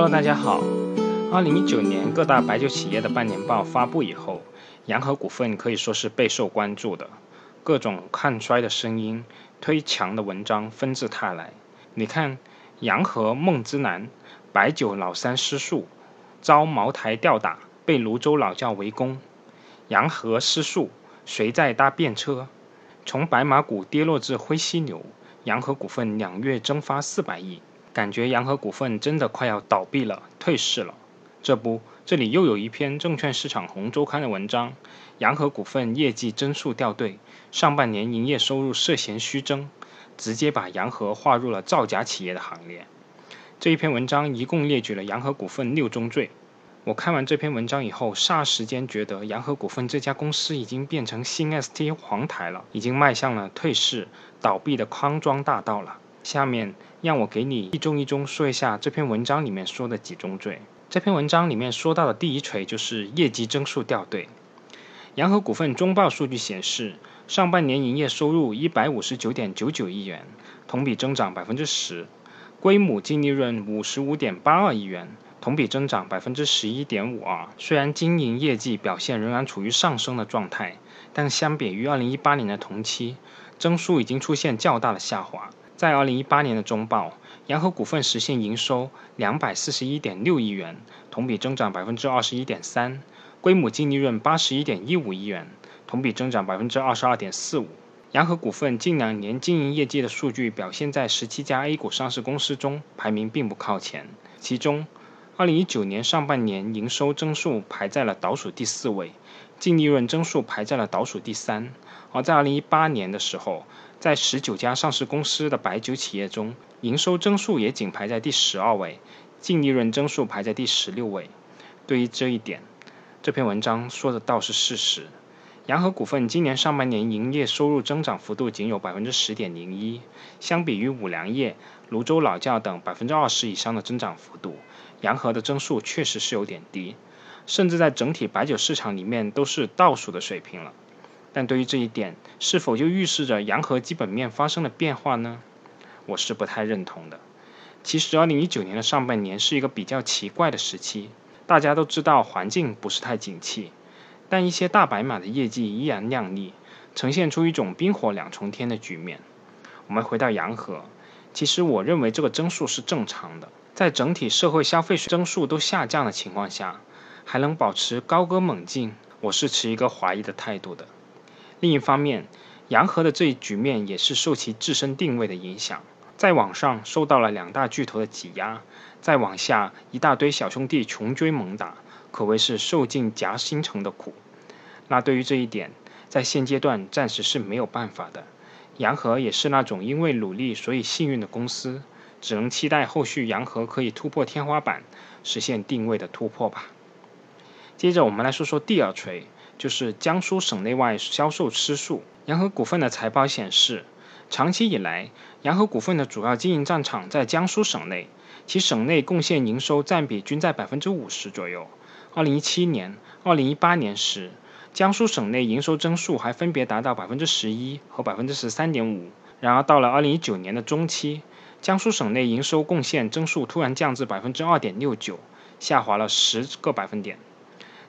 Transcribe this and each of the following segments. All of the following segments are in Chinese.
Hello，大家好。二零一九年各大白酒企业的半年报发布以后，洋河股份可以说是备受关注的，各种看衰的声音、推强的文章纷至沓来。你看，洋河梦之男，白酒老三失速，遭茅台吊打，被泸州老窖围攻。洋河失速，谁在搭便车？从白马股跌落至灰犀牛，洋河股份两月蒸发四百亿，感觉洋河股份真的快要倒闭了，退市了。这不，这里又有一篇证券市场红周刊的文章，洋河股份业绩增速掉队，上半年营业收入涉嫌虚增，直接把洋河划入了造假企业的行列。这一篇文章一共列举了洋河股份六宗罪。我看完这篇文章以后，霎时间觉得洋河股份这家公司已经变成新 ST 黄台了，已经迈向了退市倒闭的康庄大道了。下面让我给你一宗一宗说一下这篇文章里面说的几宗罪。这篇文章里面说到的第一锤就是业绩增速掉队。洋河股份中报数据显示，上半年营业收入一百五十九点九九亿元，同比增长百分之十；归母净利润五十五点八二亿元，同比增长百分之十一点五二。虽然经营业绩表现仍然处于上升的状态，但相比于二零一八年的同期，增速已经出现较大的下滑。在二零一八年的中报。洋河股份实现营收两百四十一点六亿元，同比增长百分之二十一点三；归母净利润八十一点一五亿元，同比增长百分之二十二点四五。洋河股份近两年经营业绩的数据表现在十七家 A 股上市公司中排名并不靠前，其中，二零一九年上半年营收增速排在了倒数第四位，净利润增速排在了倒数第三。而在二零一八年的时候，在十九家上市公司的白酒企业中，营收增速也仅排在第十二位，净利润增速排在第十六位。对于这一点，这篇文章说的倒是事实。洋河股份今年上半年营业收入增长幅度仅有百分之十点零一，相比于五粮液、泸州老窖等百分之二十以上的增长幅度，洋河的增速确实是有点低，甚至在整体白酒市场里面都是倒数的水平了。但对于这一点，是否就预示着洋河基本面发生了变化呢？我是不太认同的。其实，二零一九年的上半年是一个比较奇怪的时期。大家都知道环境不是太景气，但一些大白马的业绩依然亮丽，呈现出一种冰火两重天的局面。我们回到洋河，其实我认为这个增速是正常的。在整体社会消费增速都下降的情况下，还能保持高歌猛进，我是持一个怀疑的态度的。另一方面，洋河的这一局面也是受其自身定位的影响。再往上受到了两大巨头的挤压，再往下一大堆小兄弟穷追猛打，可谓是受尽夹心层的苦。那对于这一点，在现阶段暂时是没有办法的。洋河也是那种因为努力所以幸运的公司，只能期待后续洋河可以突破天花板，实现定位的突破吧。接着我们来说说第二锤，就是江苏省内外销售失速。洋河股份的财报显示。长期以来，洋河股份的主要经营战场在江苏省内，其省内贡献营收占比均在百分之五十左右。二零一七年、二零一八年时，江苏省内营收增速还分别达到百分之十一和百分之十三点五。然而，到了二零一九年的中期，江苏省内营收贡献增速突然降至百分之二点六九，下滑了十个百分点。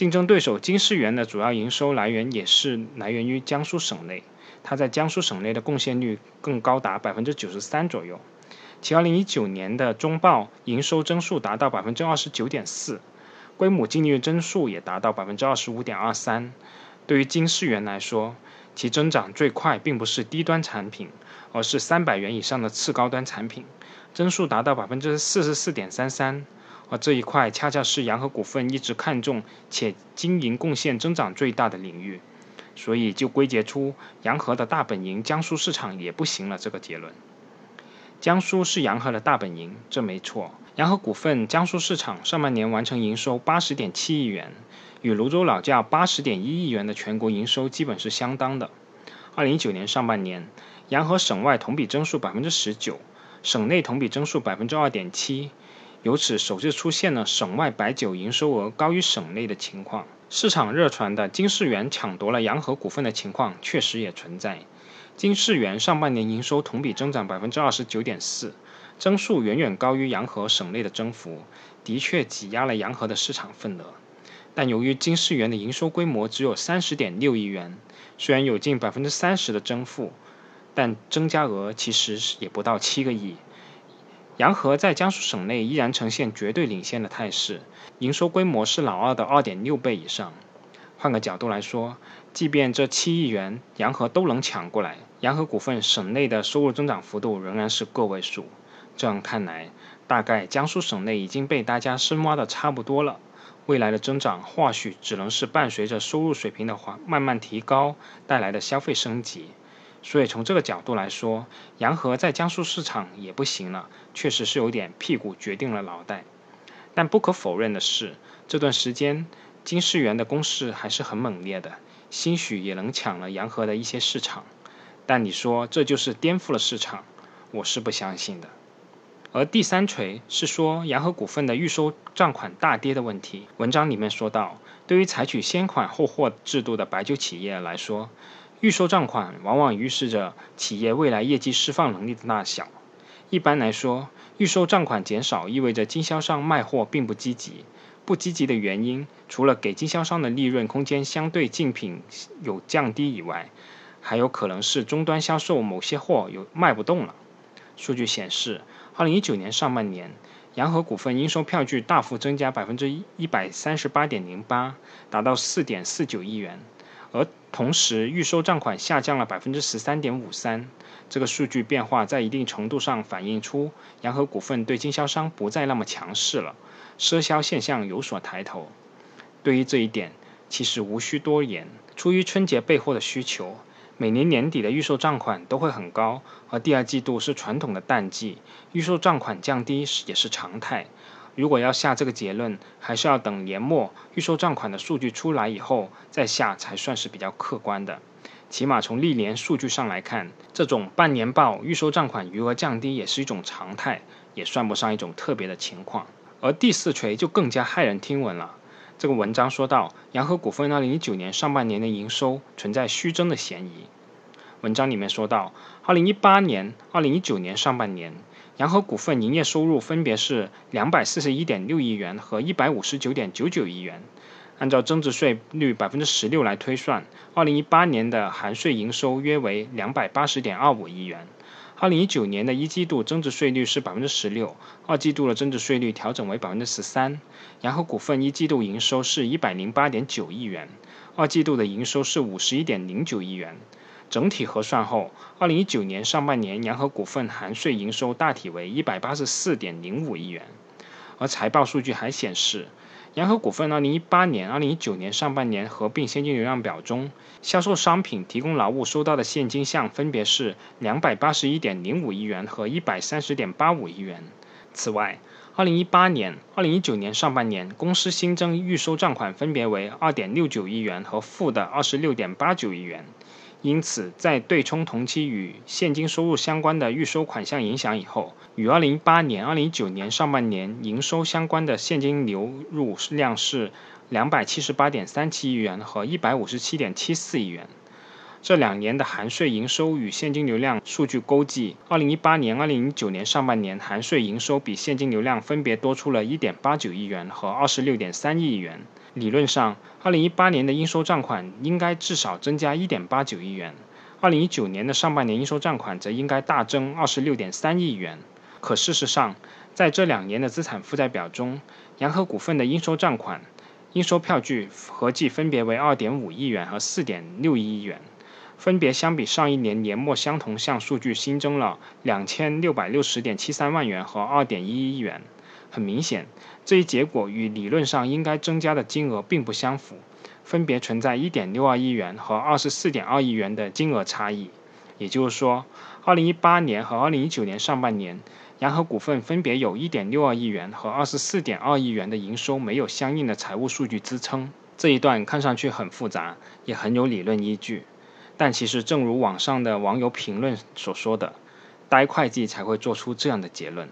竞争对手金世元的主要营收来源也是来源于江苏省内。它在江苏省内的贡献率更高达百分之九十三左右，其二零一九年的中报营收增速达到百分之二十九点四，归母净利润增速也达到百分之二十五点二三。对于金世元来说，其增长最快并不是低端产品，而是三百元以上的次高端产品，增速达到百分之四十四点三三。而这一块恰恰是洋河股份一直看重且经营贡献增长最大的领域。所以就归结出洋河的大本营江苏市场也不行了这个结论。江苏是洋河的大本营，这没错。洋河股份江苏市场上半年完成营收八十点七亿元，与泸州老窖八十点一亿元的全国营收基本是相当的。二零一九年上半年，洋河省外同比增速百分之十九，省内同比增速百分之二点七，由此首次出现了省外白酒营收额高于省内的情况。市场热传的金世元抢夺了洋河股份的情况确实也存在。金世元上半年营收同比增长百分之二十九点四，增速远远高于洋河省内的增幅，的确挤压了洋河的市场份额。但由于金世元的营收规模只有三十点六亿元，虽然有近百分之三十的增幅，但增加额其实也不到七个亿。洋河在江苏省内依然呈现绝对领先的态势，营收规模是老二的二点六倍以上。换个角度来说，即便这七亿元洋河都能抢过来，洋河股份省内的收入增长幅度仍然是个位数。这样看来，大概江苏省内已经被大家深挖的差不多了。未来的增长或许只能是伴随着收入水平的缓慢慢提高带来的消费升级。所以从这个角度来说，洋河在江苏市场也不行了，确实是有点屁股决定了脑袋。但不可否认的是，这段时间金世元的攻势还是很猛烈的，兴许也能抢了洋河的一些市场。但你说这就是颠覆了市场，我是不相信的。而第三锤是说洋河股份的预收账款大跌的问题。文章里面说到，对于采取先款后货制度的白酒企业来说，预收账款往往预示着企业未来业绩释放能力的大小。一般来说，预收账款减少意味着经销商卖货并不积极。不积极的原因，除了给经销商的利润空间相对竞品有降低以外，还有可能是终端销售某些货有卖不动了。数据显示，二零一九年上半年，洋河股份应收票据大幅增加百分之一百三十八点零八，达到四点四九亿元。而同时，预收账款下降了百分之十三点五三。这个数据变化在一定程度上反映出洋河股份对经销商不再那么强势了，赊销现象有所抬头。对于这一点，其实无需多言。出于春节备货的需求，每年年底的预售账款都会很高，而第二季度是传统的淡季，预售账款降低也是常态。如果要下这个结论，还是要等年末预收账款的数据出来以后再下，才算是比较客观的。起码从历年数据上来看，这种半年报预收账款余额降低也是一种常态，也算不上一种特别的情况。而第四锤就更加骇人听闻了。这个文章说到，洋河股份2019年上半年的营收存在虚增的嫌疑。文章里面说到，2018年、2019年上半年。洋河股份营业收入分别是两百四十一点六亿元和一百五十九点九九亿元。按照增值税率百分之十六来推算，二零一八年的含税营收约为两百八十点二五亿元。二零一九年的一季度增值税率是百分之十六，二季度的增值税率调整为百分之十三。洋河股份一季度营收是一百零八点九亿元，二季度的营收是五十一点零九亿元。整体核算后，二零一九年上半年洋河股份含税营收大体为一百八十四点零五亿元。而财报数据还显示，洋河股份二零一八年、二零一九年上半年合并现金流量表中，销售商品、提供劳务收到的现金项分别是两百八十一点零五亿元和一百三十点八五亿元。此外，二零一八年、二零一九年上半年公司新增预收账款分别为二点六九亿元和负的二十六点八九亿元。因此，在对冲同期与现金收入相关的预收款项影响以后，与2018年、2019年上半年营收相关的现金流入量是278.37亿元和157.74亿元。这两年的含税营收与现金流量数据勾稽，2018年、2019年上半年含税营收比现金流量分别多出了1.89亿元和26.3亿元。理论上，二零一八年的应收账款应该至少增加一点八九亿元，二零一九年的上半年应收账款则应该大增二十六点三亿元。可事实上，在这两年的资产负债表中，洋河股份的应收账款、应收票据合计分别为二点五亿元和四点六亿元，分别相比上一年年末相同项数据新增了两千六百六十点七三万元和二点一亿元。很明显，这一结果与理论上应该增加的金额并不相符，分别存在1.62亿元和24.2亿元的金额差异。也就是说，2018年和2019年上半年，洋河股份分别有1.62亿元和24.2亿元的营收没有相应的财务数据支撑。这一段看上去很复杂，也很有理论依据，但其实正如网上的网友评论所说的，呆会计才会做出这样的结论。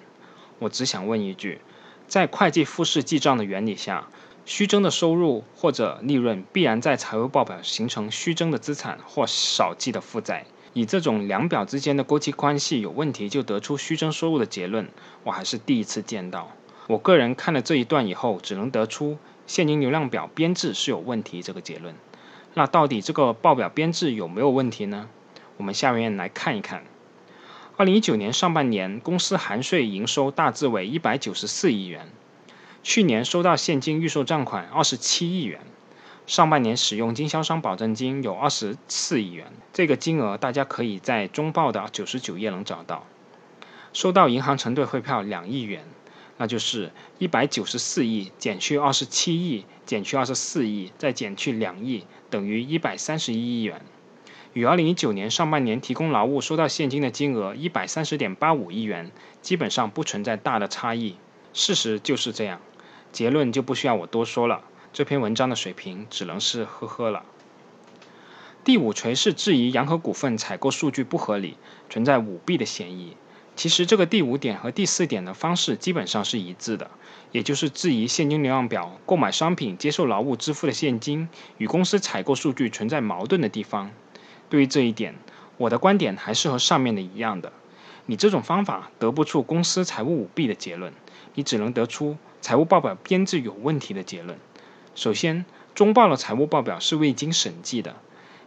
我只想问一句。在会计复式记账的原理下，虚增的收入或者利润必然在财务报表形成虚增的资产或少记的负债。以这种两表之间的勾稽关系有问题就得出虚增收入的结论，我还是第一次见到。我个人看了这一段以后，只能得出现金流量表编制是有问题这个结论。那到底这个报表编制有没有问题呢？我们下面来看一看。二零一九年上半年，公司含税营收大致为一百九十四亿元，去年收到现金预售账款二十七亿元。上半年使用经销商保证金有二十四亿元，这个金额大家可以在中报的九十九页能找到。收到银行承兑汇票两亿元，那就是一百九十四亿减去二十七亿减去二十四亿再减去两亿，等于一百三十一亿元，与二零一九年上半年提供劳务收到现金的金额一百三十点八五亿元基本上不存在大的差异。事实就是这样，结论就不需要我多说了。这篇文章的水平只能是呵呵了。第五锤是质疑洋河股份采购数据不合理，存在舞弊的嫌疑。其实这个第五点和第四点的方式基本上是一致的，也就是质疑现金流量表购买商品、接受劳务支付的现金与公司采购数据存在矛盾的地方。对于这一点，我的观点还是和上面的一样的。你这种方法得不出公司财务舞弊的结论，你只能得出财务报表编制有问题的结论。首先，中报的财务报表是未经审计的，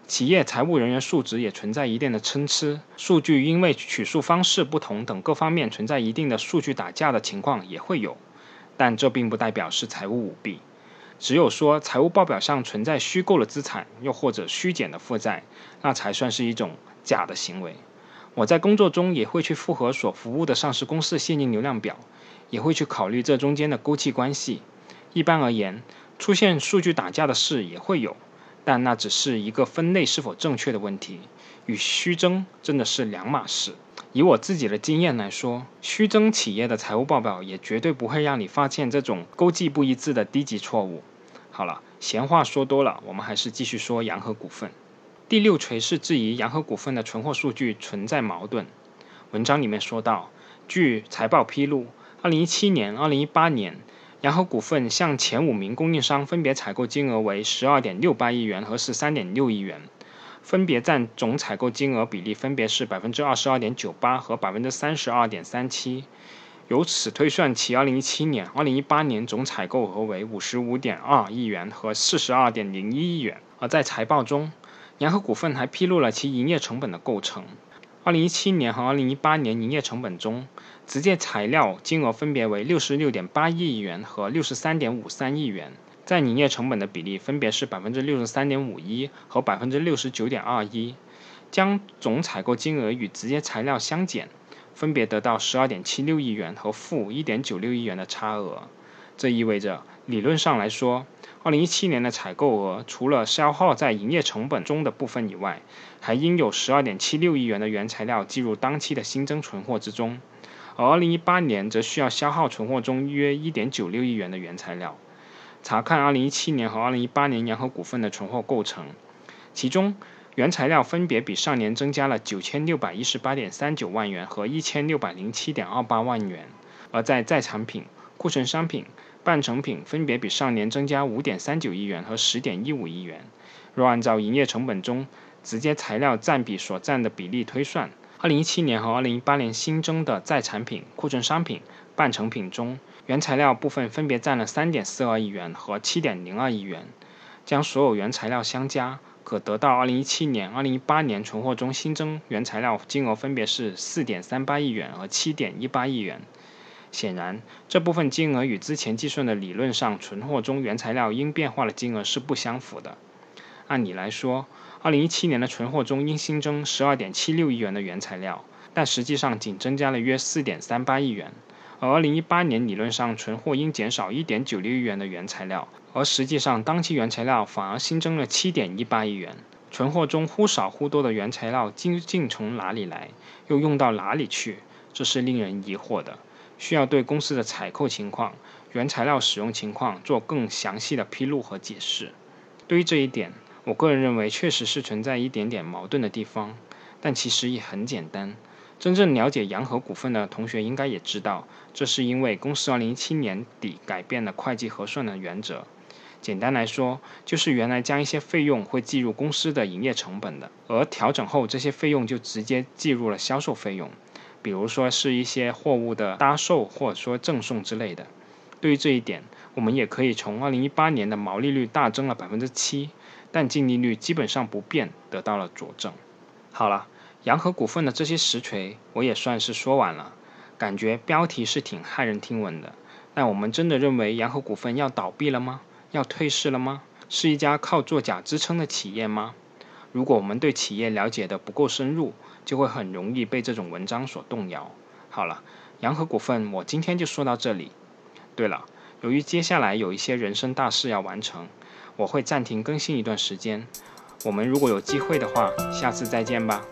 企业财务人员素质也存在一定的参差，数据因为取数方式不同等各方面存在一定的数据打架的情况也会有，但这并不代表是财务舞弊。只有说财务报表上存在虚构的资产，又或者虚减的负债，那才算是一种假的行为。我在工作中也会去复核所服务的上市公司现金流量表，也会去考虑这中间的勾稽关系。一般而言。出现数据打架的事也会有，但那只是一个分类是否正确的问题，与虚增真的是两码事。以我自己的经验来说，虚增企业的财务报表也绝对不会让你发现这种勾稽不一致的低级错误。好了，闲话说多了，我们还是继续说洋河股份。第六锤是质疑洋河股份的存货数据存在矛盾。文章里面说到，据财报披露，二零一七年、二零一八年。洋河股份向前五名供应商分别采购金额为十二点六八亿元和十三点六亿元，分别占总采购金额比例分别是百分之二十二点九八和百分之三十二点三七。由此推算，其二零一七年、二零一八年总采购额为五十五点二亿元和四十二点零一亿元。而在财报中，洋河股份还披露了其营业成本的构成。二零一七年和二零一八年营业成本中。直接材料金额分别为六十六点八亿元和六十三点五三亿元，占营业成本的比例分别是百分之六十三点五一和百分之六十九点二一。将总采购金额与直接材料相减，分别得到十二点七六亿元和负一点九六亿元的差额。这意味着，理论上来说，二零一七年的采购额除了消耗在营业成本中的部分以外，还应有十二点七六亿元的原材料计入当期的新增存货之中。而二零一八年则需要消耗存货中约一点九六亿元的原材料。查看二零一七年和二零一八年洋河股份的存货构成，其中原材料分别比上年增加了九千六百一十八点三九万元和一千六百零七点二八万元，而在在产品、库存商品、半成品分别比上年增加五点三九亿元和十点一五亿元。若按照营业成本中直接材料占比所占的比例推算，二零一七年和二零一八年新增的在产品、库存商品、半成品中，原材料部分分别占了三点四二亿元和七点零二亿元。将所有原材料相加，可得到二零一七年、二零一八年存货中新增原材料金额分别是四点三八亿元和七点一八亿元。显然，这部分金额与之前计算的理论上存货中原材料应变化的金额是不相符的。按理来说，二零一七年的存货中应新增十二点七六亿元的原材料，但实际上仅增加了约四点三八亿元。而二零一八年理论上存货应减少一点九六亿元的原材料，而实际上当期原材料反而新增了七点一八亿元。存货中忽少忽多的原材料究竟从哪里来，又用到哪里去？这是令人疑惑的，需要对公司的采购情况、原材料使用情况做更详细的披露和解释。对于这一点，我个人认为，确实是存在一点点矛盾的地方，但其实也很简单。真正了解洋河股份的同学应该也知道，这是因为公司2017年底改变了会计核算的原则。简单来说，就是原来将一些费用会计入公司的营业成本的，而调整后这些费用就直接计入了销售费用，比如说是一些货物的搭售或者说赠送之类的。对于这一点，我们也可以从2018年的毛利率大增了百分之七，但净利率基本上不变得到了佐证。好了，洋河股份的这些实锤我也算是说完了，感觉标题是挺骇人听闻的。但我们真的认为洋河股份要倒闭了吗？要退市了吗？是一家靠作假支撑的企业吗？如果我们对企业了解的不够深入，就会很容易被这种文章所动摇。好了，洋河股份我今天就说到这里。对了，由于接下来有一些人生大事要完成，我会暂停更新一段时间。我们如果有机会的话，下次再见吧。